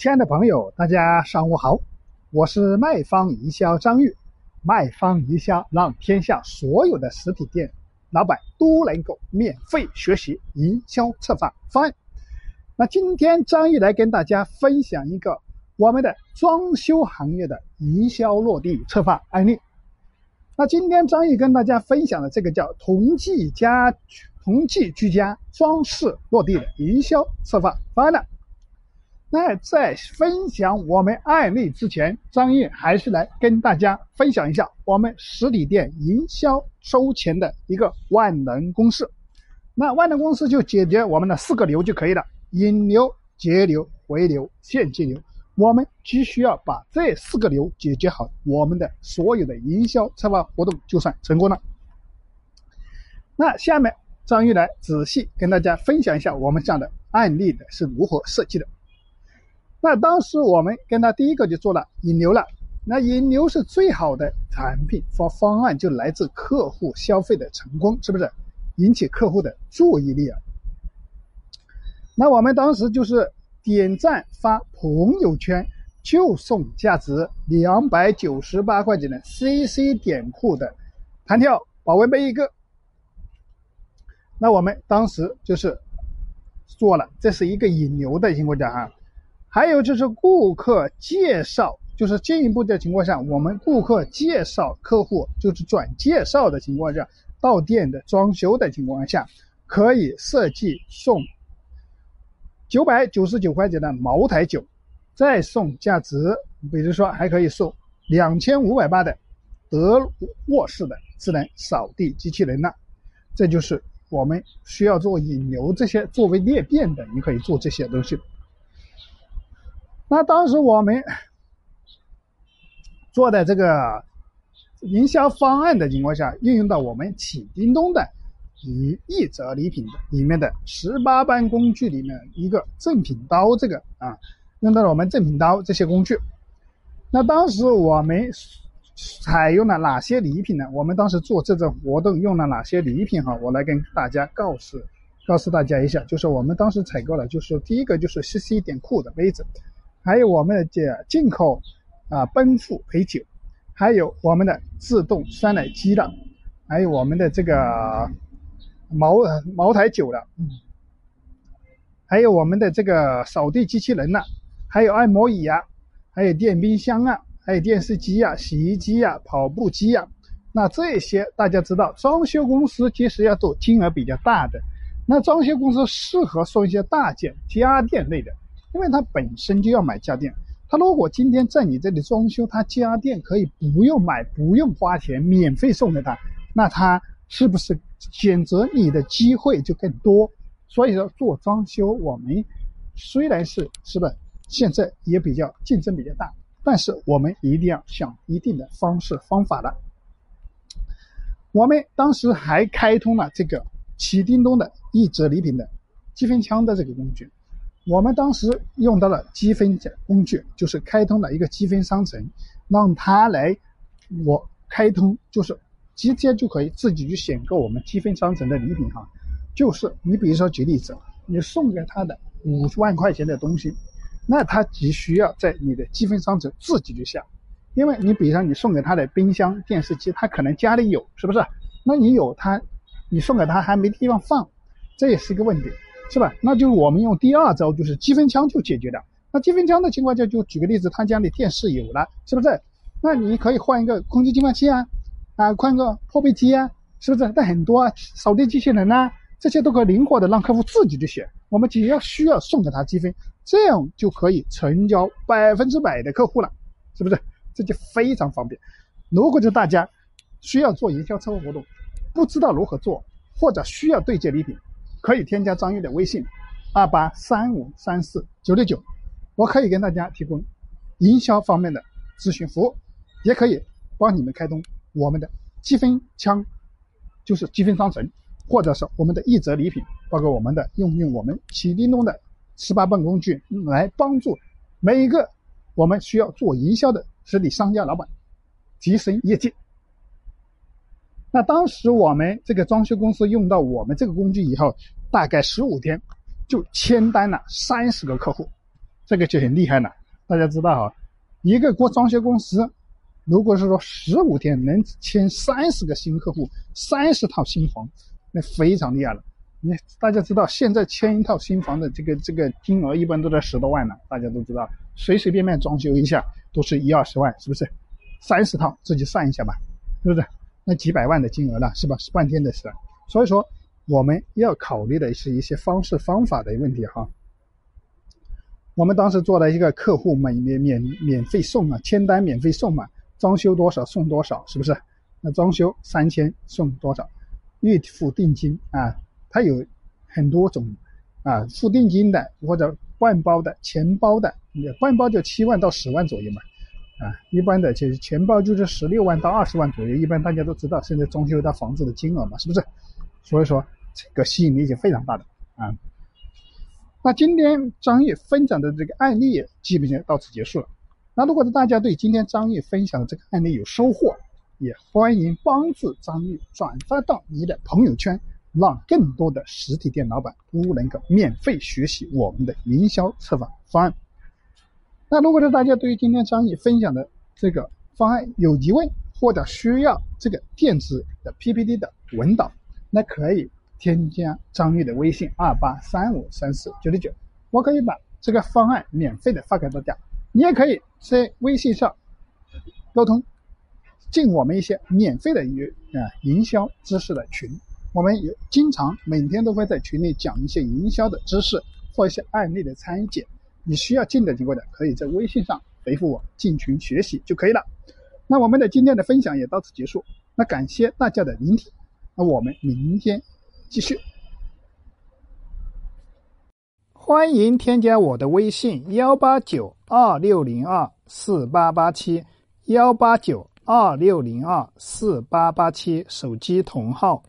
亲爱的朋友，大家上午好，我是卖方营销张玉。卖方营销让天下所有的实体店老板都能够免费学习营销策划方案。那今天张玉来跟大家分享一个我们的装修行业的营销落地策划案例。那今天张玉跟大家分享的这个叫同济家同济居家装饰落地的营销策划方案呢。那在分享我们案例之前，张毅还是来跟大家分享一下我们实体店营销收钱的一个万能公式。那万能公式就解决我们的四个流就可以了：引流、节流、回流、现金流。我们只需要把这四个流解决好，我们的所有的营销策划活动就算成功了。那下面张玉来仔细跟大家分享一下我们这样的案例的是如何设计的。那当时我们跟他第一个就做了引流了，那引流是最好的产品或方案，就来自客户消费的成功，是不是？引起客户的注意力啊。那我们当时就是点赞发朋友圈就送价值两百九十八块钱的 CC 点库的弹跳保温杯一个。那我们当时就是做了，这是一个引流的情况下哈。还有就是顾客介绍，就是进一步的情况下，我们顾客介绍客户，就是转介绍的情况下，到店的装修的情况下，可以设计送九百九十九块钱的茅台酒，再送价值，比如说还可以送两千五百八的德沃式的智能扫地机器人呢。这就是我们需要做引流这些作为裂变的，你可以做这些东西。那当时我们做的这个营销方案的情况下，运用到我们启叮咚的以一折礼品的里面的十八般工具里面一个正品刀，这个啊，用到了我们正品刀这些工具。那当时我们采用了哪些礼品呢？我们当时做这种活动用了哪些礼品？哈，我来跟大家告诉告诉大家一下，就是我们当时采购了，就是第一个就是 CC 点库的杯子。还有我们的这进口啊奔富陪酒，还有我们的自动酸奶机的，还有我们的这个茅茅台酒的，嗯，还有我们的这个扫地机器人呐，还有按摩椅啊，还有电冰箱啊，还有电视机啊、洗衣机啊、跑步机啊。那这些大家知道，装修公司其实要做金额比较大的，那装修公司适合送一些大件家电类的。因为他本身就要买家电，他如果今天在你这里装修，他家电可以不用买，不用花钱，免费送给他，那他是不是选择你的机会就更多？所以说做装修，我们虽然是是吧，现在也比较竞争比较大，但是我们一定要想一定的方式方法了。我们当时还开通了这个启叮咚的一折礼品的积分枪的这个工具。我们当时用到了积分工具，就是开通了一个积分商城，让他来我开通，就是直接就可以自己去选购我们积分商城的礼品哈。就是你比如说举例子，你送给他的五万块钱的东西，那他只需要在你的积分商城自己去下，因为你比如说你送给他的冰箱、电视机，他可能家里有，是不是？那你有他，你送给他还没地方放，这也是一个问题。是吧？那就我们用第二招，就是积分枪就解决了。那积分枪的情况下，就举个例子，他家里电视有了，是不是？那你可以换一个空气净化器啊，啊，换个破壁机啊，是不是？那很多啊，扫地机器人呐，这些都可以灵活的让客户自己去选。我们只要需要送给他积分，这样就可以成交百分之百的客户了，是不是？这就非常方便。如果就大家需要做营销策划活动，不知道如何做，或者需要对接礼品。可以添加张玉的微信，二八三五三四九六九，我可以跟大家提供营销方面的咨询服务，也可以帮你们开通我们的积分枪，就是积分商城，或者是我们的一折礼品，包括我们的用用我们启叮咚的十八般工具来帮助每一个我们需要做营销的实体商家老板提升业绩。那当时我们这个装修公司用到我们这个工具以后，大概十五天就签单了三十个客户，这个就很厉害了。大家知道哈，一个过装修公司，如果是说十五天能签三十个新客户，三十套新房，那非常厉害了。你大家知道，现在签一套新房的这个这个金额一般都在十多万呢。大家都知道，随随便便装修一下都是一二十万，是不是？三十套自己算一下吧，是不是？那几百万的金额了，是吧？是半天的事。所以说，我们要考虑的是一些方式方法的问题哈。我们当时做了一个客户免免免免费送啊，签单免费送嘛，装修多少送多少，是不是？那装修三千送多少？预付定金啊，它有很多种啊，付定金的或者半包的、全包的，半包就七万到十万左右嘛。啊，一般的就是全包就是十六万到二十万左右，一般大家都知道现在装修一套房子的金额嘛，是不是？所以说这个吸引力是非常大的啊。那今天张毅分享的这个案例基本上到此结束了。那如果大家对今天张毅分享的这个案例有收获，也欢迎帮助张毅转发到你的朋友圈，让更多的实体店老板都能够免费学习我们的营销策划方案。那如果是大家对于今天张毅分享的这个方案有疑问，或者需要这个电子的 PPT 的文档，那可以添加张毅的微信二八三五三四九六九，我可以把这个方案免费的发给大家。你也可以在微信上沟通，进我们一些免费的营啊营销知识的群，我们也经常每天都会在群里讲一些营销的知识或一些案例的拆解。你需要进的经过的，可以在微信上回复我进群学习就可以了。那我们的今天的分享也到此结束。那感谢大家的聆听，那我们明天继续。欢迎添加我的微信幺八九二六零二四八八七幺八九二六零二四八八七手机同号。